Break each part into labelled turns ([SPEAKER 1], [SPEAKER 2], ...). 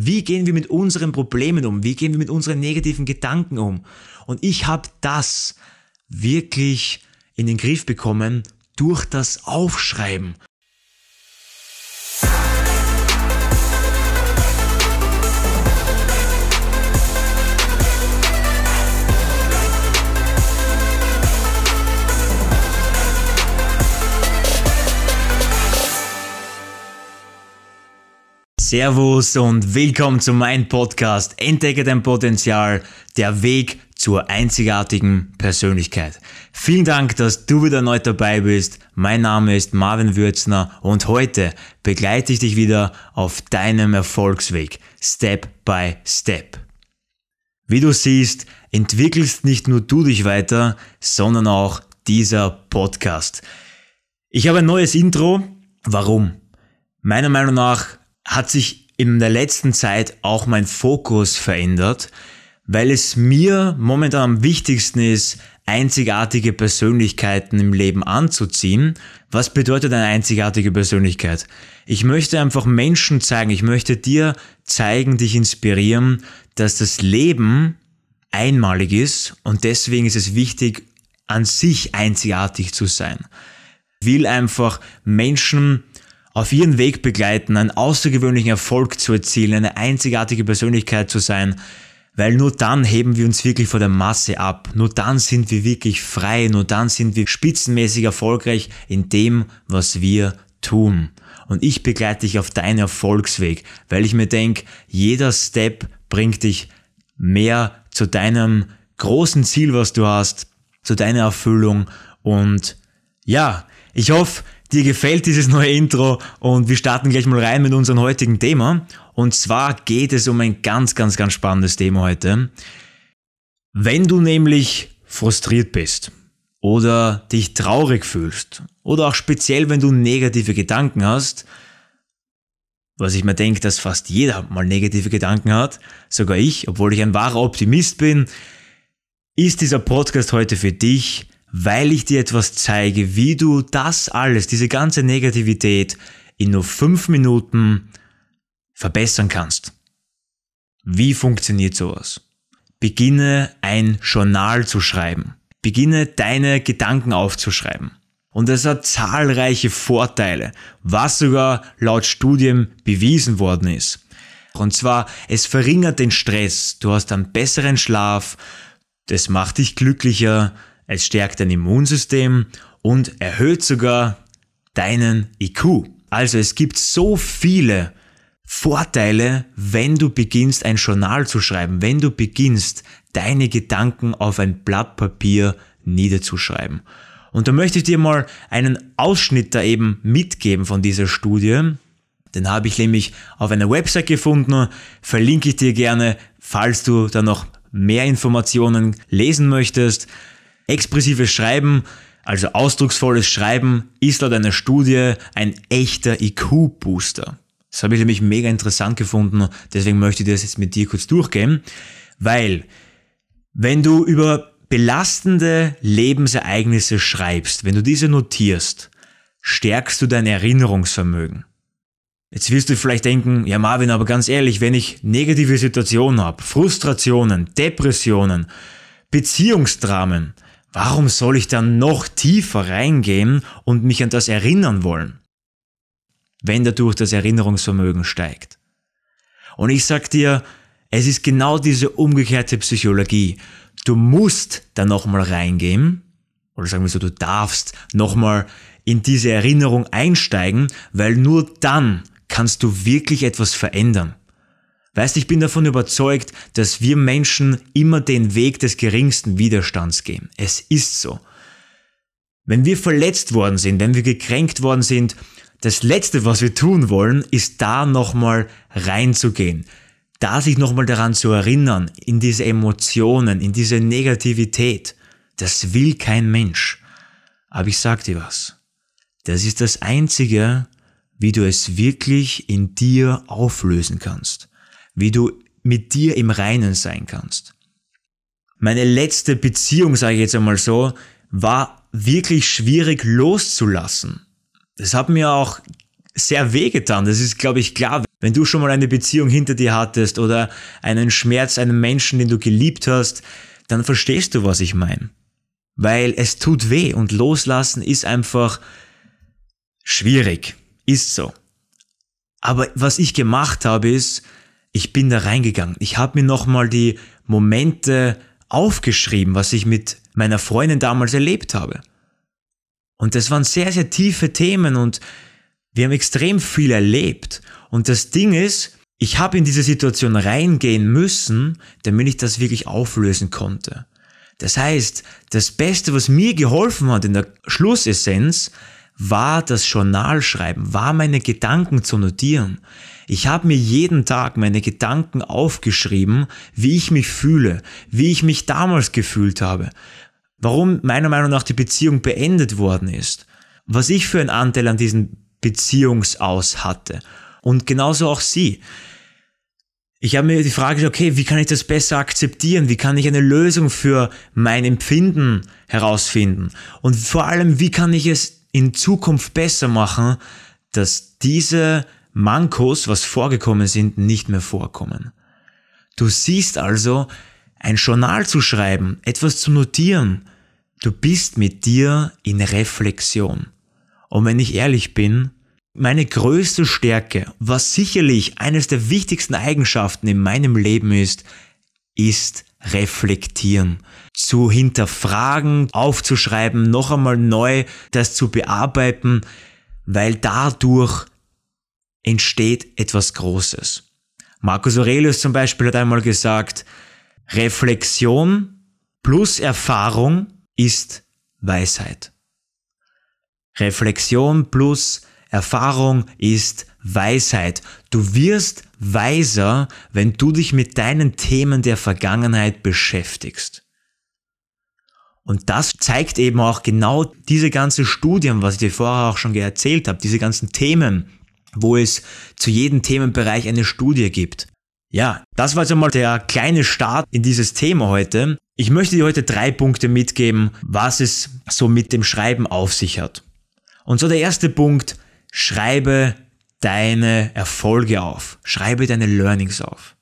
[SPEAKER 1] Wie gehen wir mit unseren Problemen um? Wie gehen wir mit unseren negativen Gedanken um? Und ich habe das wirklich in den Griff bekommen durch das Aufschreiben. Servus und willkommen zu meinem Podcast Entdecke dein Potenzial, der Weg zur einzigartigen Persönlichkeit. Vielen Dank, dass du wieder neu dabei bist. Mein Name ist Marvin Würzner und heute begleite ich dich wieder auf deinem Erfolgsweg, Step by Step. Wie du siehst, entwickelst nicht nur du dich weiter, sondern auch dieser Podcast. Ich habe ein neues Intro. Warum? Meiner Meinung nach hat sich in der letzten Zeit auch mein Fokus verändert, weil es mir momentan am wichtigsten ist, einzigartige Persönlichkeiten im Leben anzuziehen. Was bedeutet eine einzigartige Persönlichkeit? Ich möchte einfach Menschen zeigen, ich möchte dir zeigen, dich inspirieren, dass das Leben einmalig ist und deswegen ist es wichtig, an sich einzigartig zu sein. Ich will einfach Menschen auf ihren Weg begleiten, einen außergewöhnlichen Erfolg zu erzielen, eine einzigartige Persönlichkeit zu sein, weil nur dann heben wir uns wirklich vor der Masse ab. Nur dann sind wir wirklich frei, nur dann sind wir spitzenmäßig erfolgreich in dem, was wir tun. Und ich begleite dich auf deinen Erfolgsweg, weil ich mir denke, jeder Step bringt dich mehr zu deinem großen Ziel, was du hast, zu deiner Erfüllung. Und ja, ich hoffe, dir gefällt dieses neue Intro und wir starten gleich mal rein mit unserem heutigen Thema. Und zwar geht es um ein ganz, ganz, ganz spannendes Thema heute. Wenn du nämlich frustriert bist oder dich traurig fühlst oder auch speziell, wenn du negative Gedanken hast, was ich mir denke, dass fast jeder mal negative Gedanken hat, sogar ich, obwohl ich ein wahrer Optimist bin, ist dieser Podcast heute für dich, weil ich dir etwas zeige, wie du das alles, diese ganze Negativität in nur fünf Minuten verbessern kannst. Wie funktioniert sowas? Beginne ein Journal zu schreiben. Beginne deine Gedanken aufzuschreiben. Und es hat zahlreiche Vorteile, was sogar laut Studien bewiesen worden ist. Und zwar, es verringert den Stress, du hast einen besseren Schlaf, das macht dich glücklicher, es stärkt dein Immunsystem und erhöht sogar deinen IQ. Also es gibt so viele Vorteile, wenn du beginnst ein Journal zu schreiben, wenn du beginnst deine Gedanken auf ein Blatt Papier niederzuschreiben. Und da möchte ich dir mal einen Ausschnitt da eben mitgeben von dieser Studie. Den habe ich nämlich auf einer Website gefunden, verlinke ich dir gerne, falls du da noch mehr Informationen lesen möchtest. Expressives Schreiben, also ausdrucksvolles Schreiben, ist laut einer Studie ein echter IQ-Booster. Das habe ich nämlich mega interessant gefunden, deswegen möchte ich das jetzt mit dir kurz durchgehen, weil wenn du über belastende Lebensereignisse schreibst, wenn du diese notierst, stärkst du dein Erinnerungsvermögen. Jetzt wirst du vielleicht denken, ja Marvin, aber ganz ehrlich, wenn ich negative Situationen habe, Frustrationen, Depressionen, Beziehungsdramen, Warum soll ich dann noch tiefer reingehen und mich an das erinnern wollen, wenn dadurch das Erinnerungsvermögen steigt? Und ich sag dir, es ist genau diese umgekehrte Psychologie. Du musst da nochmal reingehen, oder sagen wir so, du darfst nochmal in diese Erinnerung einsteigen, weil nur dann kannst du wirklich etwas verändern. Weißt, ich bin davon überzeugt, dass wir Menschen immer den Weg des geringsten Widerstands gehen. Es ist so. Wenn wir verletzt worden sind, wenn wir gekränkt worden sind, das Letzte, was wir tun wollen, ist da nochmal reinzugehen. Da sich nochmal daran zu erinnern, in diese Emotionen, in diese Negativität. Das will kein Mensch. Aber ich sag dir was. Das ist das Einzige, wie du es wirklich in dir auflösen kannst wie du mit dir im Reinen sein kannst. Meine letzte Beziehung, sage ich jetzt einmal so, war wirklich schwierig loszulassen. Es hat mir auch sehr wehgetan. Das ist, glaube ich, klar. Wenn du schon mal eine Beziehung hinter dir hattest oder einen Schmerz, einen Menschen, den du geliebt hast, dann verstehst du, was ich meine. Weil es tut weh und loslassen ist einfach schwierig. Ist so. Aber was ich gemacht habe, ist, ich bin da reingegangen. Ich habe mir nochmal die Momente aufgeschrieben, was ich mit meiner Freundin damals erlebt habe. Und das waren sehr, sehr tiefe Themen und wir haben extrem viel erlebt. Und das Ding ist, ich habe in diese Situation reingehen müssen, damit ich das wirklich auflösen konnte. Das heißt, das Beste, was mir geholfen hat in der Schlussessenz, war das Journalschreiben, war meine Gedanken zu notieren. Ich habe mir jeden Tag meine Gedanken aufgeschrieben, wie ich mich fühle, wie ich mich damals gefühlt habe, warum meiner Meinung nach die Beziehung beendet worden ist, was ich für einen Anteil an diesem Beziehungsaus hatte und genauso auch sie. Ich habe mir die Frage gestellt, okay, wie kann ich das besser akzeptieren? Wie kann ich eine Lösung für mein Empfinden herausfinden? Und vor allem, wie kann ich es in Zukunft besser machen, dass diese Mankos, was vorgekommen sind, nicht mehr vorkommen. Du siehst also, ein Journal zu schreiben, etwas zu notieren, du bist mit dir in Reflexion. Und wenn ich ehrlich bin, meine größte Stärke, was sicherlich eines der wichtigsten Eigenschaften in meinem Leben ist, ist reflektieren, zu hinterfragen, aufzuschreiben, noch einmal neu das zu bearbeiten, weil dadurch entsteht etwas Großes. Marcus Aurelius zum Beispiel hat einmal gesagt, Reflexion plus Erfahrung ist Weisheit. Reflexion plus Erfahrung ist Weisheit. Du wirst weiser, wenn du dich mit deinen Themen der Vergangenheit beschäftigst. Und das zeigt eben auch genau diese ganzen Studien, was ich dir vorher auch schon erzählt habe, diese ganzen Themen, wo es zu jedem Themenbereich eine Studie gibt. Ja, das war jetzt einmal der kleine Start in dieses Thema heute. Ich möchte dir heute drei Punkte mitgeben, was es so mit dem Schreiben auf sich hat. Und so der erste Punkt, schreibe deine Erfolge auf. Schreibe deine Learnings auf.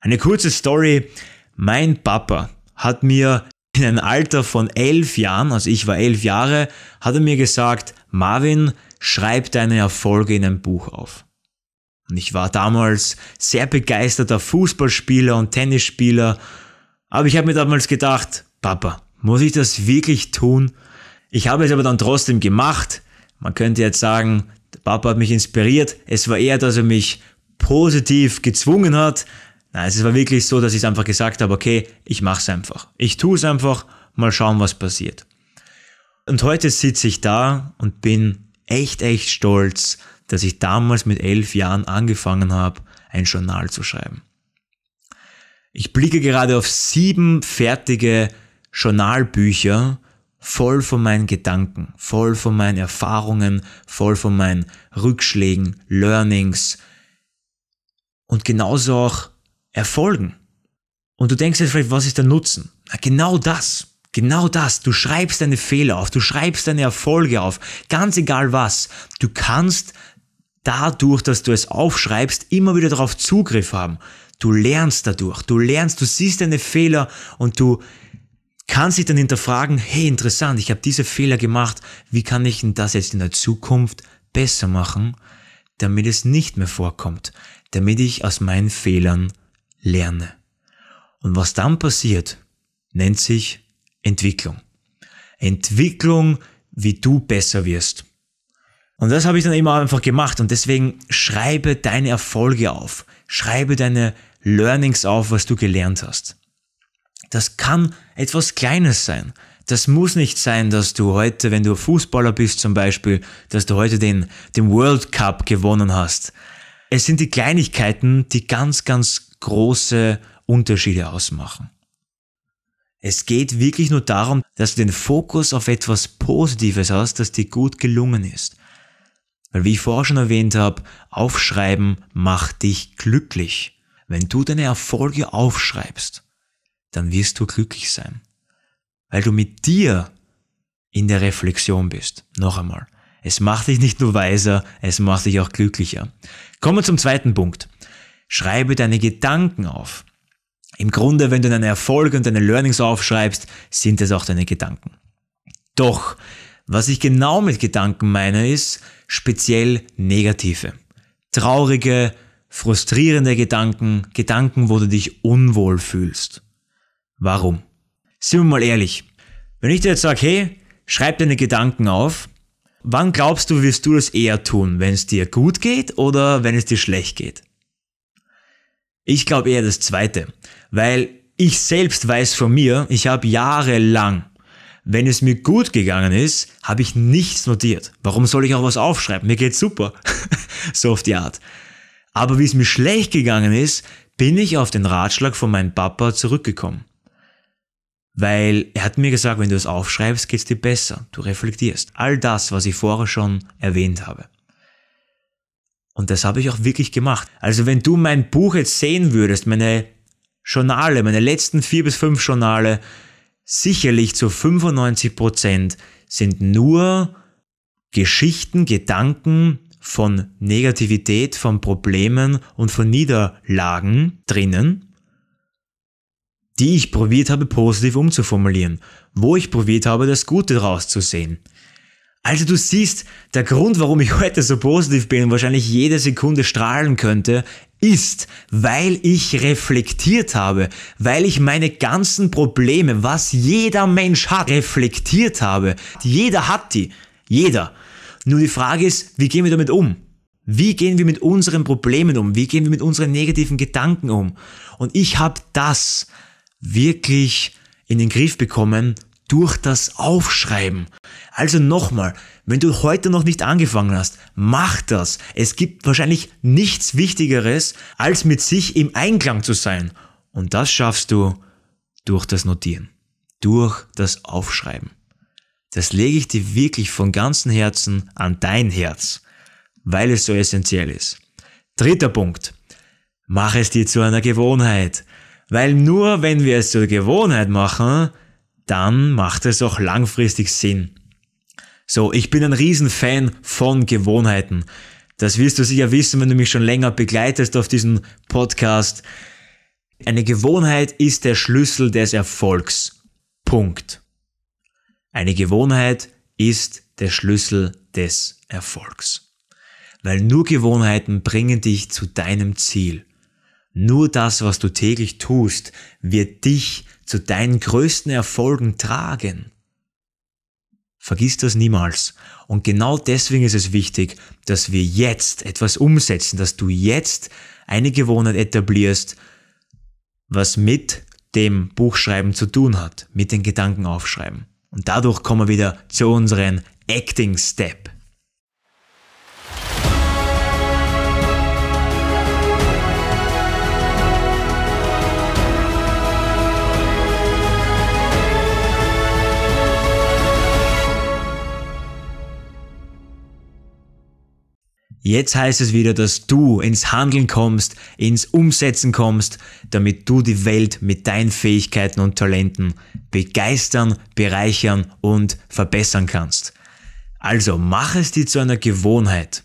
[SPEAKER 1] Eine kurze Story. Mein Papa hat mir in einem Alter von elf Jahren, also ich war elf Jahre, hat er mir gesagt, Marvin, schreib deine Erfolge in ein Buch auf. Und ich war damals sehr begeisterter Fußballspieler und Tennisspieler, aber ich habe mir damals gedacht, Papa, muss ich das wirklich tun? Ich habe es aber dann trotzdem gemacht. Man könnte jetzt sagen, Papa hat mich inspiriert. Es war eher, dass er mich positiv gezwungen hat. Nein, es war wirklich so, dass ich einfach gesagt habe, okay, ich mache es einfach. Ich tue es einfach, mal schauen, was passiert. Und heute sitze ich da und bin echt, echt stolz, dass ich damals mit elf Jahren angefangen habe, ein Journal zu schreiben. Ich blicke gerade auf sieben fertige Journalbücher, voll von meinen Gedanken, voll von meinen Erfahrungen, voll von meinen Rückschlägen, Learnings und genauso auch Erfolgen. Und du denkst jetzt vielleicht, was ist der Nutzen? Na, genau das. Genau das, du schreibst deine Fehler auf, du schreibst deine Erfolge auf, ganz egal was. Du kannst dadurch, dass du es aufschreibst, immer wieder darauf Zugriff haben. Du lernst dadurch, du lernst, du siehst deine Fehler und du kannst dich dann hinterfragen, hey interessant, ich habe diese Fehler gemacht, wie kann ich denn das jetzt in der Zukunft besser machen, damit es nicht mehr vorkommt, damit ich aus meinen Fehlern lerne. Und was dann passiert, nennt sich Entwicklung. Entwicklung, wie du besser wirst. Und das habe ich dann immer einfach gemacht und deswegen schreibe deine Erfolge auf. Schreibe deine Learnings auf, was du gelernt hast. Das kann etwas Kleines sein. Das muss nicht sein, dass du heute, wenn du Fußballer bist zum Beispiel, dass du heute den, den World Cup gewonnen hast. Es sind die Kleinigkeiten, die ganz, ganz große Unterschiede ausmachen. Es geht wirklich nur darum, dass du den Fokus auf etwas Positives hast, das dir gut gelungen ist. Weil wie ich vorher schon erwähnt habe, aufschreiben macht dich glücklich. Wenn du deine Erfolge aufschreibst, dann wirst du glücklich sein. Weil du mit dir in der Reflexion bist. Noch einmal. Es macht dich nicht nur weiser, es macht dich auch glücklicher. Kommen wir zum zweiten Punkt. Schreibe deine Gedanken auf. Im Grunde, wenn du deine Erfolge und deine Learnings aufschreibst, sind es auch deine Gedanken. Doch, was ich genau mit Gedanken meine, ist speziell negative. Traurige, frustrierende Gedanken, Gedanken, wo du dich unwohl fühlst. Warum? Sind wir mal ehrlich. Wenn ich dir jetzt sage, hey, schreib deine Gedanken auf, wann glaubst du, wirst du das eher tun? Wenn es dir gut geht oder wenn es dir schlecht geht? Ich glaube eher das Zweite, weil ich selbst weiß von mir, ich habe jahrelang, wenn es mir gut gegangen ist, habe ich nichts notiert. Warum soll ich auch was aufschreiben? Mir geht's super. so auf die Art. Aber wie es mir schlecht gegangen ist, bin ich auf den Ratschlag von meinem Papa zurückgekommen. Weil er hat mir gesagt, wenn du es aufschreibst, geht's dir besser. Du reflektierst. All das, was ich vorher schon erwähnt habe. Und das habe ich auch wirklich gemacht. Also wenn du mein Buch jetzt sehen würdest, meine Journale, meine letzten vier bis fünf Journale, sicherlich zu 95 Prozent sind nur Geschichten, Gedanken von Negativität, von Problemen und von Niederlagen drinnen, die ich probiert habe positiv umzuformulieren, wo ich probiert habe, das Gute draus zu sehen. Also du siehst, der Grund, warum ich heute so positiv bin und wahrscheinlich jede Sekunde strahlen könnte, ist, weil ich reflektiert habe, weil ich meine ganzen Probleme, was jeder Mensch hat, reflektiert habe. Jeder hat die. Jeder. Nur die Frage ist, wie gehen wir damit um? Wie gehen wir mit unseren Problemen um? Wie gehen wir mit unseren negativen Gedanken um? Und ich habe das wirklich in den Griff bekommen durch das Aufschreiben. Also nochmal, wenn du heute noch nicht angefangen hast, mach das. Es gibt wahrscheinlich nichts Wichtigeres, als mit sich im Einklang zu sein. Und das schaffst du durch das Notieren, durch das Aufschreiben. Das lege ich dir wirklich von ganzem Herzen an dein Herz, weil es so essentiell ist. Dritter Punkt. Mach es dir zu einer Gewohnheit. Weil nur wenn wir es zur Gewohnheit machen, dann macht es auch langfristig Sinn. So, ich bin ein Riesenfan von Gewohnheiten. Das wirst du sicher wissen, wenn du mich schon länger begleitest auf diesem Podcast. Eine Gewohnheit ist der Schlüssel des Erfolgs. Punkt. Eine Gewohnheit ist der Schlüssel des Erfolgs. Weil nur Gewohnheiten bringen dich zu deinem Ziel. Nur das, was du täglich tust, wird dich zu deinen größten Erfolgen tragen. Vergiss das niemals. Und genau deswegen ist es wichtig, dass wir jetzt etwas umsetzen, dass du jetzt eine Gewohnheit etablierst, was mit dem Buchschreiben zu tun hat, mit den Gedanken aufschreiben. Und dadurch kommen wir wieder zu unseren Acting Step. Jetzt heißt es wieder, dass du ins Handeln kommst, ins Umsetzen kommst, damit du die Welt mit deinen Fähigkeiten und Talenten begeistern, bereichern und verbessern kannst. Also mach es dir zu einer Gewohnheit,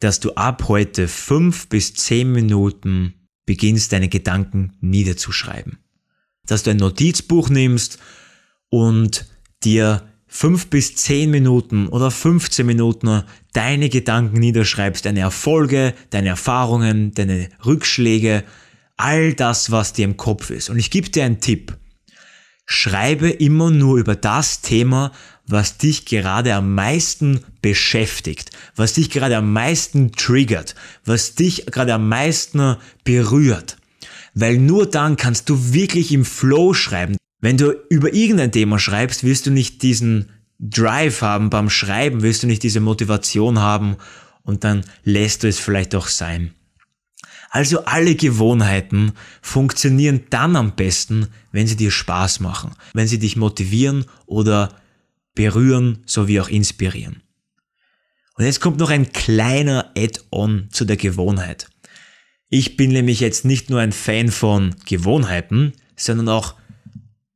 [SPEAKER 1] dass du ab heute fünf bis zehn Minuten beginnst, deine Gedanken niederzuschreiben. Dass du ein Notizbuch nimmst und dir fünf bis zehn Minuten oder 15 Minuten deine Gedanken niederschreibst, deine Erfolge, deine Erfahrungen, deine Rückschläge, all das, was dir im Kopf ist. Und ich gebe dir einen Tipp. Schreibe immer nur über das Thema, was dich gerade am meisten beschäftigt, was dich gerade am meisten triggert, was dich gerade am meisten berührt. Weil nur dann kannst du wirklich im Flow schreiben. Wenn du über irgendein Thema schreibst, wirst du nicht diesen Drive haben beim Schreiben, wirst du nicht diese Motivation haben und dann lässt du es vielleicht auch sein. Also alle Gewohnheiten funktionieren dann am besten, wenn sie dir Spaß machen, wenn sie dich motivieren oder berühren sowie auch inspirieren. Und jetzt kommt noch ein kleiner Add-on zu der Gewohnheit. Ich bin nämlich jetzt nicht nur ein Fan von Gewohnheiten, sondern auch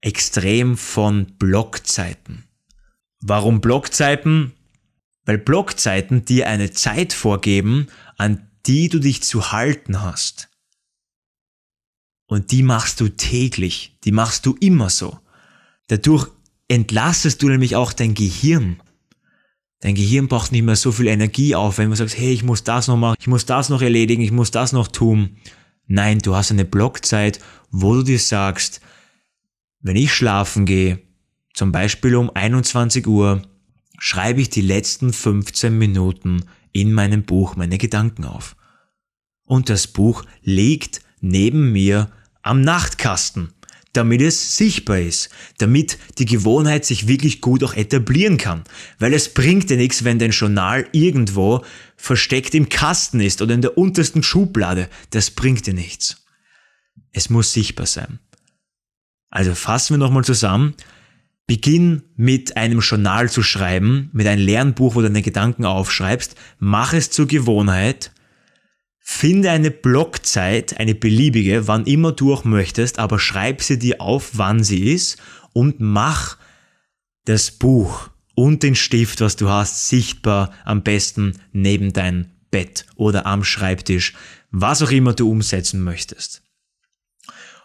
[SPEAKER 1] extrem von Blockzeiten. Warum Blockzeiten? Weil Blockzeiten dir eine Zeit vorgeben, an die du dich zu halten hast. Und die machst du täglich, die machst du immer so. Dadurch entlastest du nämlich auch dein Gehirn. Dein Gehirn braucht nicht mehr so viel Energie auf, wenn du sagst, hey, ich muss das noch machen, ich muss das noch erledigen, ich muss das noch tun. Nein, du hast eine Blockzeit, wo du dir sagst, wenn ich schlafen gehe, zum Beispiel um 21 Uhr, schreibe ich die letzten 15 Minuten in meinem Buch meine Gedanken auf. Und das Buch liegt neben mir am Nachtkasten damit es sichtbar ist, damit die Gewohnheit sich wirklich gut auch etablieren kann. Weil es bringt dir nichts, wenn dein Journal irgendwo versteckt im Kasten ist oder in der untersten Schublade. Das bringt dir nichts. Es muss sichtbar sein. Also fassen wir nochmal zusammen. Beginn mit einem Journal zu schreiben, mit einem Lernbuch, wo du deine Gedanken aufschreibst. Mach es zur Gewohnheit Finde eine Blockzeit, eine beliebige, wann immer du auch möchtest, aber schreib sie dir auf, wann sie ist und mach das Buch und den Stift, was du hast, sichtbar am besten neben dein Bett oder am Schreibtisch, was auch immer du umsetzen möchtest.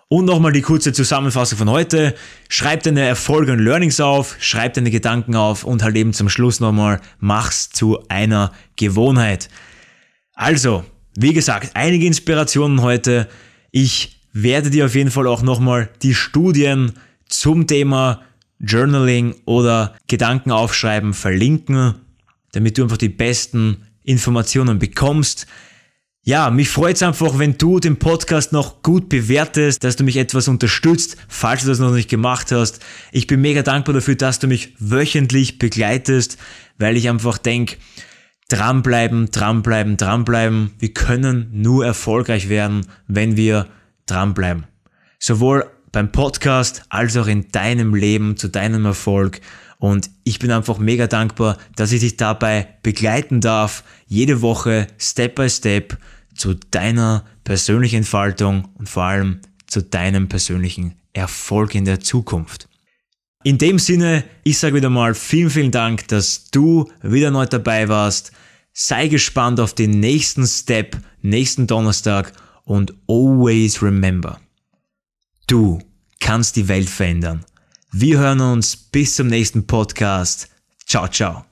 [SPEAKER 1] Und nochmal die kurze Zusammenfassung von heute. Schreib deine Erfolge und Learnings auf, schreib deine Gedanken auf und halt eben zum Schluss nochmal, mach's zu einer Gewohnheit. Also, wie gesagt, einige Inspirationen heute. Ich werde dir auf jeden Fall auch nochmal die Studien zum Thema Journaling oder Gedanken aufschreiben verlinken, damit du einfach die besten Informationen bekommst. Ja, mich freut es einfach, wenn du den Podcast noch gut bewertest, dass du mich etwas unterstützt, falls du das noch nicht gemacht hast. Ich bin mega dankbar dafür, dass du mich wöchentlich begleitest, weil ich einfach denke, dranbleiben, dranbleiben, dranbleiben. Wir können nur erfolgreich werden, wenn wir dranbleiben. Sowohl beim Podcast als auch in deinem Leben zu deinem Erfolg. Und ich bin einfach mega dankbar, dass ich dich dabei begleiten darf, jede Woche, Step by Step, zu deiner persönlichen Entfaltung und vor allem zu deinem persönlichen Erfolg in der Zukunft. In dem Sinne, ich sage wieder mal vielen, vielen Dank, dass du wieder neu dabei warst. Sei gespannt auf den nächsten Step, nächsten Donnerstag und always remember, du kannst die Welt verändern. Wir hören uns bis zum nächsten Podcast. Ciao, ciao.